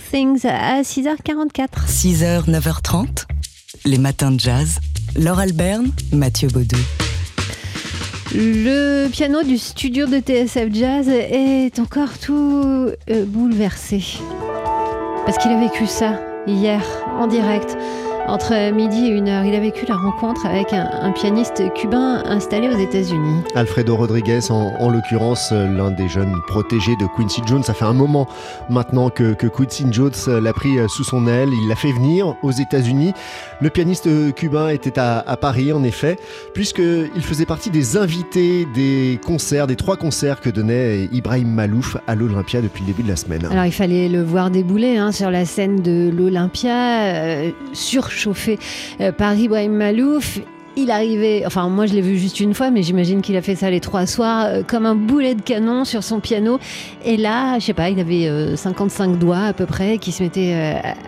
Things à 6h44. 6h, 9h30, les matins de jazz. Laure Alberne, Mathieu Baudou. Le piano du studio de TSF Jazz est encore tout euh, bouleversé. Parce qu'il a vécu ça hier en direct entre midi et une heure. Il a vécu la rencontre avec un, pianiste cubain installé aux États-Unis. Alfredo Rodriguez, en, l'occurrence, l'un des jeunes protégés de Quincy Jones. Ça fait un moment maintenant que, Quincy Jones l'a pris sous son aile. Il l'a fait venir aux États-Unis. Le pianiste cubain était à, Paris, en effet, puisqu'il faisait partie des invités des concerts, des trois concerts que donnait Ibrahim Malouf à l'Olympia depuis le début de la semaine. Alors il fallait le voir débouler hein, sur la scène de l'Olympia, euh, sur chauffé euh, par Ibrahim Malouf il arrivait, enfin moi je l'ai vu juste une fois, mais j'imagine qu'il a fait ça les trois soirs, euh, comme un boulet de canon sur son piano. Et là, je sais pas, il avait 55 euh, doigts à peu près, qui se mettait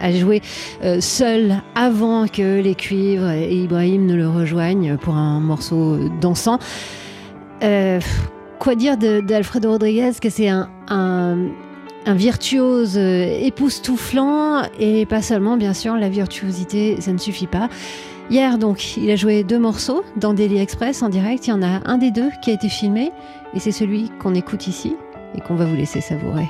à jouer seul avant que les cuivres et Ibrahim ne le rejoignent pour un morceau dansant. quoi dire d'Alfredo Rodriguez que c'est un virtuose euh, époustouflant et pas seulement, bien sûr, la virtuosité, ça ne suffit pas. Hier, donc, il a joué deux morceaux dans Daily Express en direct. Il y en a un des deux qui a été filmé et c'est celui qu'on écoute ici et qu'on va vous laisser savourer.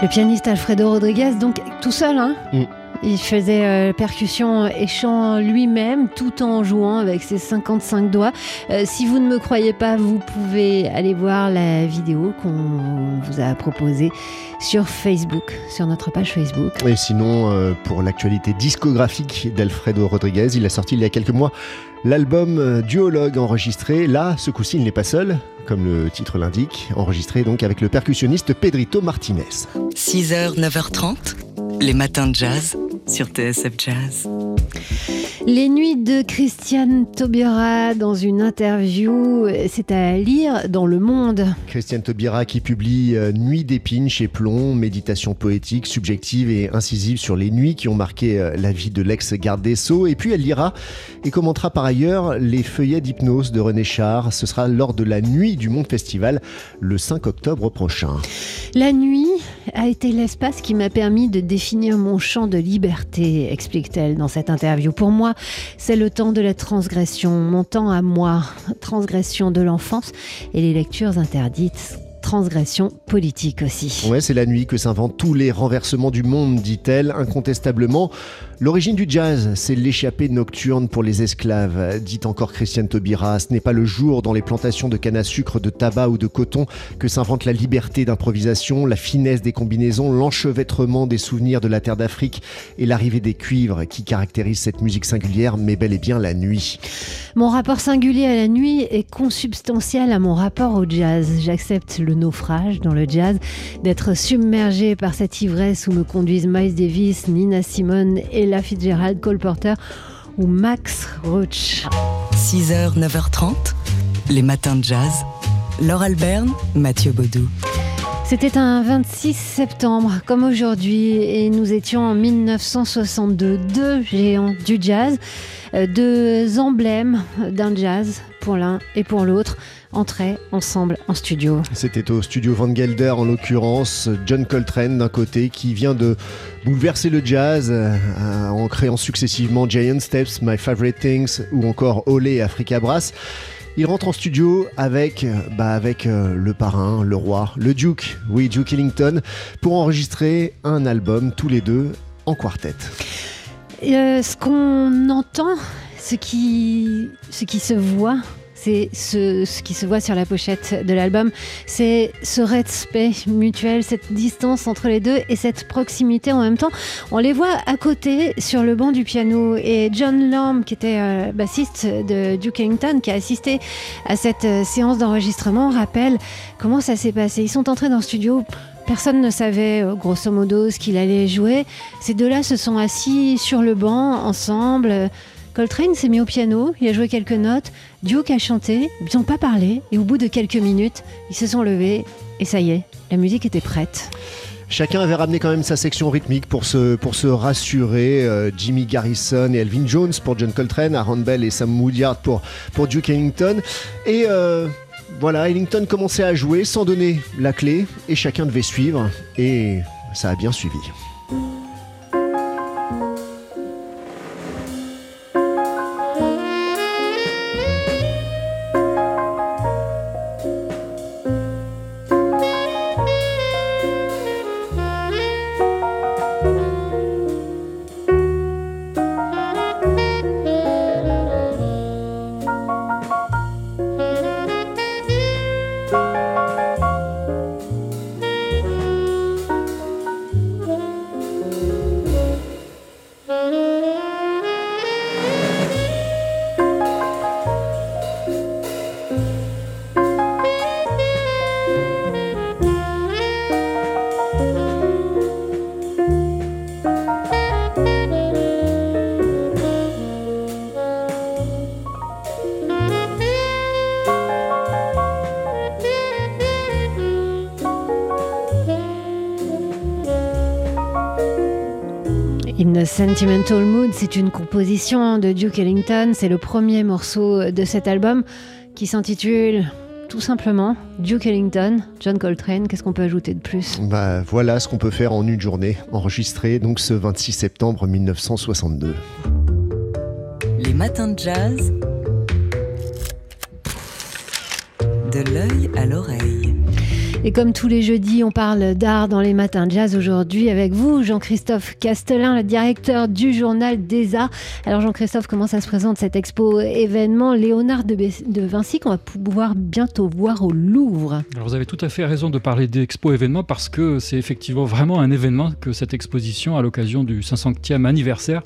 Le pianiste Alfredo Rodriguez, donc tout seul, hein? Mm. Il faisait euh, percussion et chant lui-même tout en jouant avec ses 55 doigts. Euh, si vous ne me croyez pas, vous pouvez aller voir la vidéo qu'on vous a proposée sur Facebook, sur notre page Facebook. Et sinon, euh, pour l'actualité discographique d'Alfredo Rodriguez, il a sorti il y a quelques mois l'album Duologue enregistré. Là, ce coup-ci, il n'est pas seul, comme le titre l'indique, enregistré donc avec le percussionniste Pedrito Martinez. 6h, 9h30, les matins de jazz sur TSF Jazz. Les nuits de Christiane Taubira dans une interview, c'est à lire dans Le Monde. Christiane Taubira qui publie euh, Nuit d'épines chez Plomb, méditation poétique, subjective et incisive sur les nuits qui ont marqué euh, la vie de l'ex-garde des Sceaux. Et puis elle lira et commentera par ailleurs les feuillets d'hypnose de René Char. Ce sera lors de la Nuit du Monde Festival le 5 octobre prochain. La nuit a été l'espace qui m'a permis de définir mon champ de liberté, explique-t-elle dans cette interview. Pour moi, c'est le temps de la transgression, mon temps à moi, transgression de l'enfance et les lectures interdites transgression politique aussi. Ouais, c'est la nuit que s'inventent tous les renversements du monde, dit-elle, incontestablement. L'origine du jazz, c'est l'échappée nocturne pour les esclaves, dit encore Christiane Taubira. Ce n'est pas le jour dans les plantations de canne à sucre, de tabac ou de coton que s'invente la liberté d'improvisation, la finesse des combinaisons, l'enchevêtrement des souvenirs de la terre d'Afrique et l'arrivée des cuivres qui caractérisent cette musique singulière, mais bel et bien la nuit. Mon rapport singulier à la nuit est consubstantiel à mon rapport au jazz. J'accepte le naufrage dans le jazz, d'être submergé par cette ivresse où me conduisent Miles Davis, Nina Simone Ella Fitzgerald, Cole Porter ou Max Roach. 6h, 9h30, les matins de jazz. Laure Alberne, Mathieu Baudou. C'était un 26 septembre, comme aujourd'hui, et nous étions en 1962, deux géants du jazz, euh, deux emblèmes d'un jazz pour l'un et pour l'autre entraient ensemble en studio. C'était au studio Van Gelder en l'occurrence, John Coltrane d'un côté qui vient de bouleverser le jazz euh, en créant successivement Giant Steps, My Favorite Things ou encore Olé Africa Brass. Il rentre en studio avec, bah avec euh, le parrain, le roi, le Duke, oui, Duke Ellington, pour enregistrer un album tous les deux en quartet. Euh, ce qu'on entend, ce qui, se voit, c'est ce, ce, qui se voit sur la pochette de l'album, c'est ce respect mutuel, cette distance entre les deux et cette proximité en même temps. On les voit à côté sur le banc du piano et John Lamb, qui était euh, bassiste de Duke Ellington, qui a assisté à cette euh, séance d'enregistrement, rappelle comment ça s'est passé. Ils sont entrés dans le studio. Personne ne savait euh, grosso modo ce qu'il allait jouer. Ces deux-là se sont assis sur le banc ensemble. Coltrane s'est mis au piano, il a joué quelques notes, Duke a chanté, ils n'ont pas parlé, et au bout de quelques minutes, ils se sont levés, et ça y est, la musique était prête. Chacun avait ramené quand même sa section rythmique pour se, rassurer. Euh, Jimmy Garrison et Elvin Jones pour John Coltrane, Aaron Bell et Sam Woodyard pour, pour Duke Ellington. Et euh, voilà, Ellington commençait à jouer sans donner la clé, et chacun devait suivre, et ça a bien suivi. Sentimental Mood, c'est une composition de Duke Ellington. C'est le premier morceau de cet album qui s'intitule tout simplement Duke Ellington, John Coltrane. Qu'est-ce qu'on peut ajouter de plus? Bah voilà ce qu'on peut faire en une journée, enregistré donc ce 26 septembre 1962. Les matins de jazz. De l'œil à l'oreille. Et comme tous les jeudis, on parle d'art dans les matins jazz aujourd'hui avec vous, Jean-Christophe Castelin, le directeur du journal des arts. Alors Jean-Christophe, comment ça se présente cette expo événement Léonard de, de Vinci qu'on va pouvoir bientôt voir au Louvre? Alors vous avez tout à fait raison de parler d'expo événement parce que c'est effectivement vraiment un événement que cette exposition à l'occasion du 500e anniversaire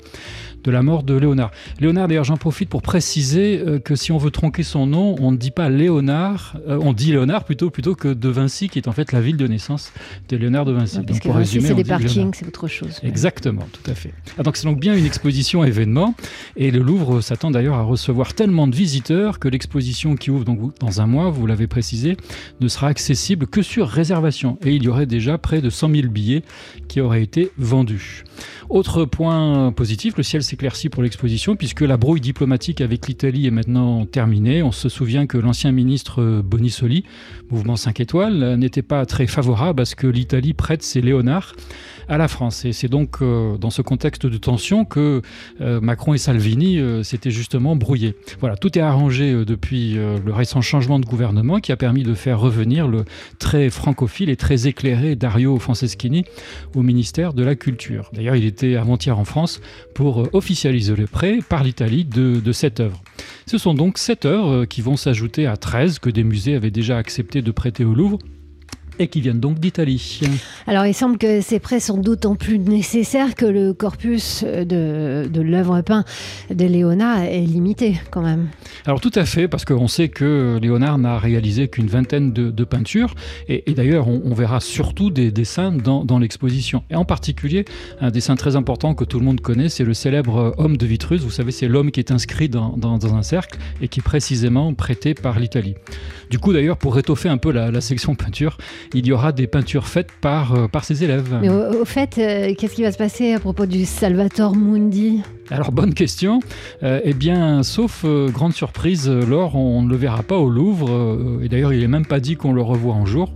de la mort de Léonard. Léonard, d'ailleurs, j'en profite pour préciser euh, que si on veut tronquer son nom, on ne dit pas Léonard, euh, on dit Léonard plutôt, plutôt que de Vinci qui est en fait la ville de naissance de Léonard de Vinci. parce donc, que c'est des parkings, c'est autre chose. Exactement, tout à fait. Ah, donc c'est donc bien une exposition événement, et le Louvre s'attend d'ailleurs à recevoir tellement de visiteurs que l'exposition qui ouvre donc dans un mois, vous l'avez précisé, ne sera accessible que sur réservation. Et il y aurait déjà près de 100 000 billets qui auraient été vendus. Autre point positif, le ciel s'éclaircit pour l'exposition puisque la brouille diplomatique avec l'Italie est maintenant terminée. On se souvient que l'ancien ministre Bonisoli, mouvement 5 étoiles, n'était pas très favorable à ce que l'Italie prête ses léonards à la France. Et c'est donc euh, dans ce contexte de tension que euh, Macron et Salvini euh, s'étaient justement brouillés. Voilà, tout est arrangé depuis le récent changement de gouvernement qui a permis de faire revenir le très francophile et très éclairé Dario Franceschini au ministère de la Culture. D'ailleurs, il était avant-hier en France pour officialiser le prêt par l'Italie de, de cette œuvre. Ce sont donc sept œuvres qui vont s'ajouter à 13 que des musées avaient déjà accepté de prêter au Louvre et qui viennent donc d'Italie. Alors il semble que ces prêts sont d'autant plus nécessaires que le corpus de, de l'œuvre peinte de Léonard est limité quand même. Alors tout à fait, parce qu'on sait que Léonard n'a réalisé qu'une vingtaine de, peintures, et, d'ailleurs on, verra surtout des dessins dans, dans l'exposition. Et en particulier, un dessin très important que tout le monde connaît, c'est le célèbre homme de Vitruve. Vous savez, c'est l'homme qui est inscrit dans, dans, dans, un cercle et qui est précisément prêté par l'Italie. Du coup d'ailleurs, pour étoffer un peu la, la section peinture, il y aura des peintures faites par, euh, par ses élèves. Mais au, fait, euh, qu'est-ce qui va se passer à propos du Salvator Mundi? Alors bonne question. Euh, eh bien, sauf grande surprise, Laure, on ne le verra pas au Louvre. et d'ailleurs, il n'est même pas dit qu'on le revoit un jour.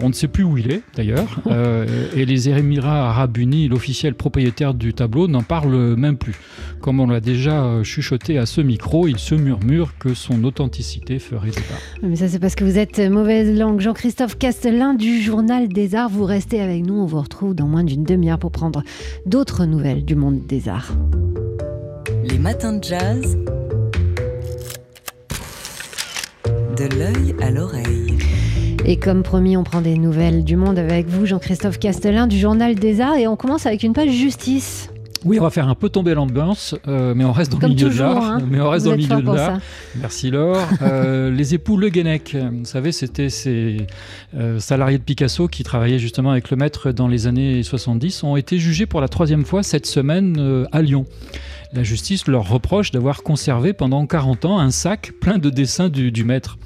On ne sait plus où il est, d'ailleurs. et les Émirats Arabes Unis, l'officiel propriétaire du tableau, n'en parle même plus. Comme on l'a déjà chuchoté à ce micro, il se murmure que son authenticité ferait débat. Mais ça, c'est parce que vous êtes mauvaise langue. Jean-Christophe Du Journal des Arts. Vous restez avec nous, on vous retrouve dans moins d'une demi-heure pour prendre d'autres nouvelles du monde des arts. Les matins de jazz. De l'œil à l'oreille. Et comme promis, on prend des nouvelles du monde avec vous, Jean-Christophe Castellin du Journal des Arts. Et on commence avec une page justice. Oui, on va faire un peu tomber l'ambiance, euh, mais on reste dans le milieu de l'art. Hein. Mais on reste dans le milieu de l'art. Merci Laure. Euh, les époux Le Guenec, vous savez, c'était ces euh, salariés de Picasso qui travaillaient justement avec le maître dans les années 70, ont été jugés pour la troisième fois cette semaine à Lyon. La justice leur reproche d'avoir conservé pendant 40 ans un sac plein de dessins du, maître.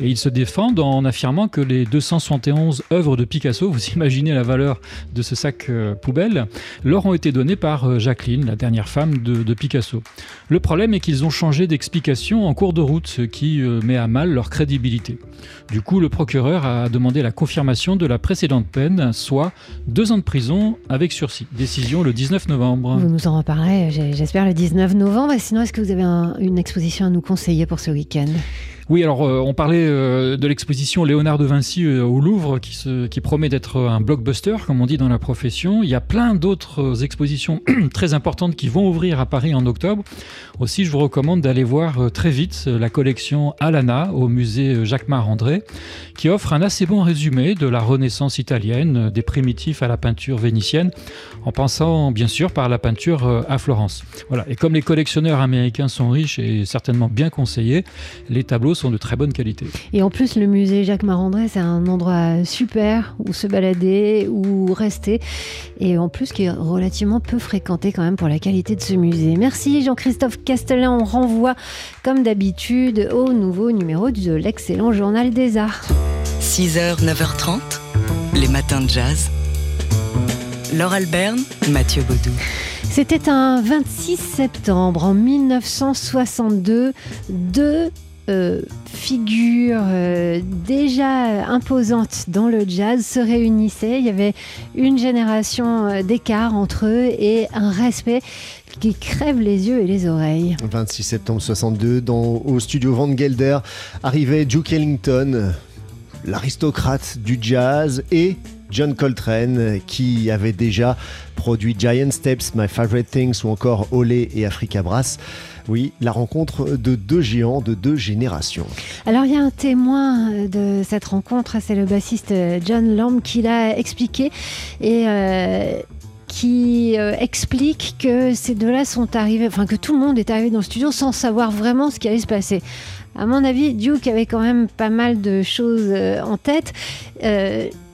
Et ils se défendent en affirmant que les 271 œuvres de Picasso, vous imaginez la valeur de ce sac euh, poubelle, leur ont été données par euh, Jacqueline, la dernière femme de, Picasso. Le problème est qu'ils ont changé d'explication en cours de route, ce qui euh, met à mal leur crédibilité. Du coup, le procureur a demandé la confirmation de la précédente peine, soit deux ans de prison avec sursis. Décision le 19 novembre. Vous nous en reparlerez, j'espère, le 19 novembre. Sinon, est-ce que vous avez un- une exposition à nous conseiller pour ce week-end? Oui, alors euh, on parlait euh, de l'exposition Léonard de Vinci euh, au Louvre qui, promet d'être un blockbuster, comme on dit dans la profession. Il y a plein d'autres expositions très importantes qui vont ouvrir à Paris en octobre. Aussi, je vous recommande d'aller voir très vite la collection Alana au musée Jacques-Marc-André, qui offre un assez bon résumé de la Renaissance italienne, des primitifs à la peinture vénitienne, en passant bien sûr par la peinture à Florence. Voilà. Et comme les collectionneurs américains sont riches et certainement bien conseillés, les tableaux sont de très bonne qualité. Et en plus, le musée Jacques Marandré, c'est un endroit super où se balader, où rester. Et en plus, qui est relativement peu fréquenté quand même pour la qualité de ce musée. Merci Jean-Christophe Castellin. On renvoie, comme d'habitude, au nouveau numéro de l'excellent Journal des Arts. 6h, 9h30, les matins de jazz. Laure Alberne, Mathieu Baudou. C'était un 26 septembre en 1962. Deux euh, figures euh, déjà imposantes dans le jazz se réunissaient. Il y avait une génération euh, d'écart entre eux et un respect qui crève les yeux et les oreilles. 26 septembre 62, dans, au studio Van Gelder, arrivait Duke Ellington, l'aristocrate du jazz, et John Coltrane, qui avait déjà produit Giant Steps, My Favorite Things, ou encore Olé et Africa Brass. Oui, la rencontre de deux géants de deux générations. Alors il y a un témoin euh, de cette rencontre, c'est le bassiste euh, John Lamb qui l'a expliqué et euh, qui explique que ces deux-là sont arrivés, enfin que tout le monde est arrivé dans le studio sans savoir vraiment ce qui allait se passer. À mon avis, Duke avait quand même pas mal de choses en tête.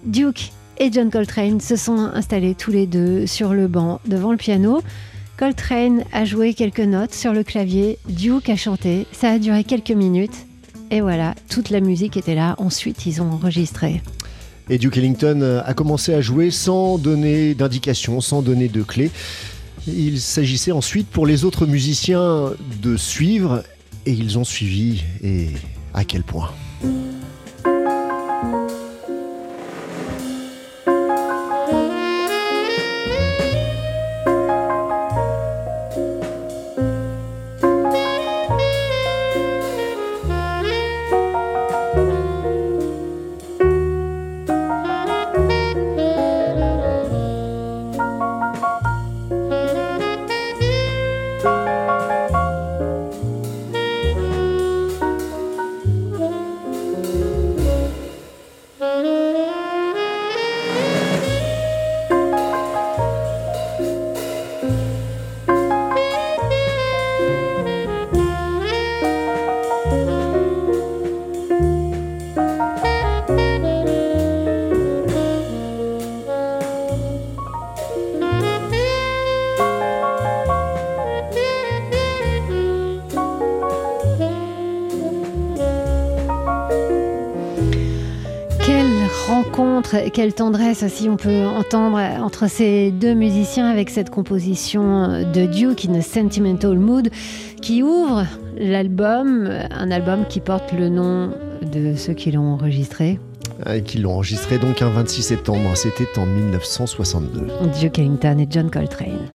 Duke et John Coltrane se sont installés tous les deux sur le banc devant le piano. Coltrane a joué quelques notes sur le clavier, Duke a chanté, ça a duré quelques minutes. Et voilà, toute la musique était là. Ensuite, ils ont enregistré. Et Duke Ellington a commencé à jouer sans donner d'indications, sans donner de clés. Il s'agissait ensuite pour les autres musiciens de suivre, et ils ont suivi, et à quel point quelle tendresse aussi on peut entendre entre ces deux musiciens avec cette composition de Duke in a Sentimental Mood qui ouvre l'album, un album qui porte le nom de ceux qui l'ont enregistré. Et qui l'ont enregistré donc un 26 septembre, c'était en 1962. Duke Ellington et John Coltrane.